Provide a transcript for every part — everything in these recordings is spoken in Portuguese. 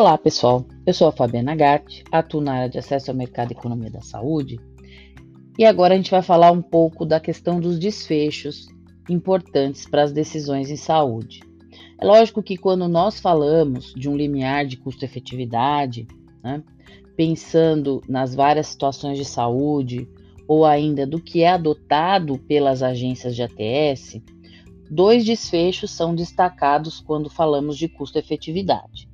Olá, pessoal. Eu sou a Fabiana Gatti, atuo na área de acesso ao mercado e economia da saúde. E agora a gente vai falar um pouco da questão dos desfechos importantes para as decisões em saúde. É lógico que quando nós falamos de um limiar de custo-efetividade, né, pensando nas várias situações de saúde ou ainda do que é adotado pelas agências de ATS, dois desfechos são destacados quando falamos de custo-efetividade.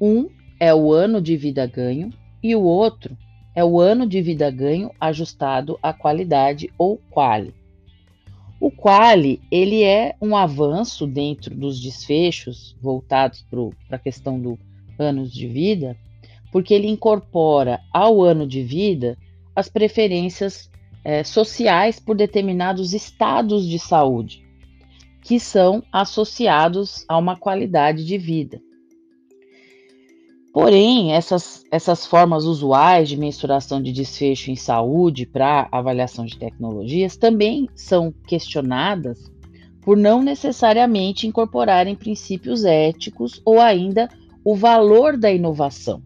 Um é o ano de vida ganho e o outro é o ano de vida ganho ajustado à qualidade ou quali. O quali, ele é um avanço dentro dos desfechos voltados para a questão do anos de vida, porque ele incorpora ao ano de vida as preferências é, sociais por determinados estados de saúde, que são associados a uma qualidade de vida. Porém, essas, essas formas usuais de mensuração de desfecho em saúde para avaliação de tecnologias também são questionadas por não necessariamente incorporarem princípios éticos ou ainda o valor da inovação.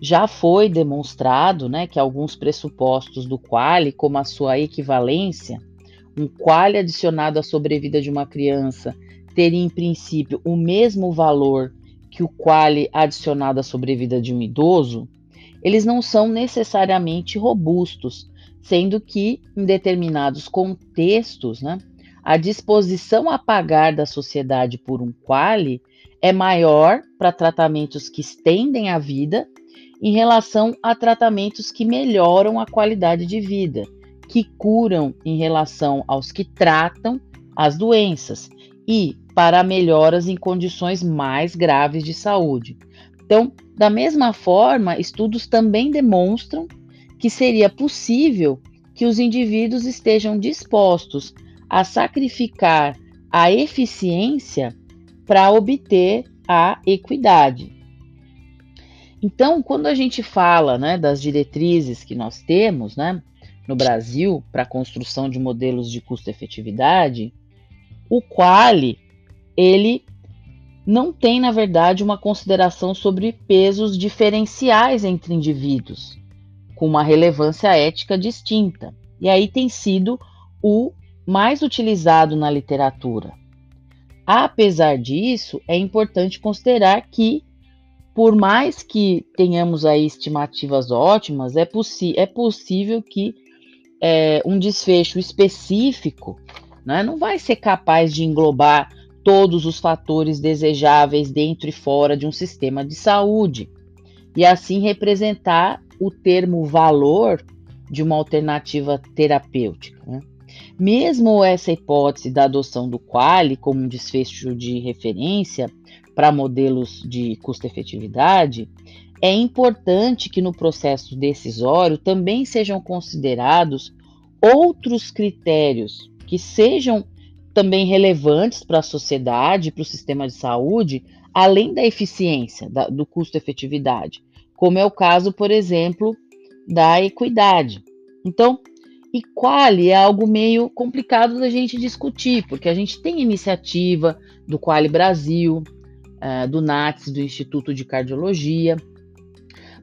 Já foi demonstrado né, que alguns pressupostos do quali, como a sua equivalência, um quali adicionado à sobrevida de uma criança, teria em princípio o mesmo valor que o quali adicionado à sobrevida de um idoso, eles não são necessariamente robustos, sendo que, em determinados contextos, né, a disposição a pagar da sociedade por um quali é maior para tratamentos que estendem a vida em relação a tratamentos que melhoram a qualidade de vida, que curam em relação aos que tratam as doenças e para melhoras em condições mais graves de saúde. Então, da mesma forma, estudos também demonstram que seria possível que os indivíduos estejam dispostos a sacrificar a eficiência para obter a equidade. Então, quando a gente fala né, das diretrizes que nós temos né, no Brasil para a construção de modelos de custo-efetividade, o quali, ele não tem, na verdade, uma consideração sobre pesos diferenciais entre indivíduos, com uma relevância ética distinta. E aí tem sido o mais utilizado na literatura. Apesar disso, é importante considerar que, por mais que tenhamos aí estimativas ótimas, é, é possível que é, um desfecho específico né, não vai ser capaz de englobar todos os fatores desejáveis dentro e fora de um sistema de saúde e assim representar o termo valor de uma alternativa terapêutica. Né? Mesmo essa hipótese da adoção do quali como um desfecho de referência para modelos de custo-efetividade, é importante que no processo decisório também sejam considerados outros critérios que sejam também relevantes para a sociedade, para o sistema de saúde, além da eficiência, da, do custo-efetividade, como é o caso, por exemplo, da equidade. Então, e quali é algo meio complicado da gente discutir, porque a gente tem iniciativa do Quali Brasil, uh, do NATS, do Instituto de Cardiologia,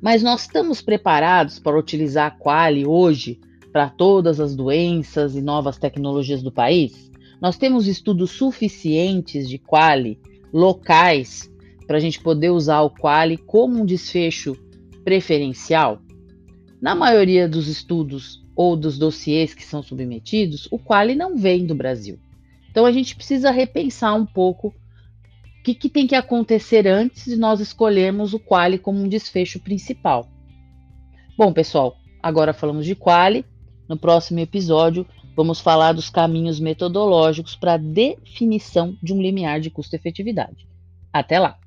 mas nós estamos preparados para utilizar a quali hoje para todas as doenças e novas tecnologias do país? Nós temos estudos suficientes de quali locais para a gente poder usar o quali como um desfecho preferencial? Na maioria dos estudos ou dos dossiês que são submetidos, o quali não vem do Brasil. Então a gente precisa repensar um pouco o que, que tem que acontecer antes de nós escolhermos o quali como um desfecho principal. Bom, pessoal, agora falamos de quali. No próximo episódio, vamos falar dos caminhos metodológicos para a definição de um limiar de custo-efetividade. Até lá!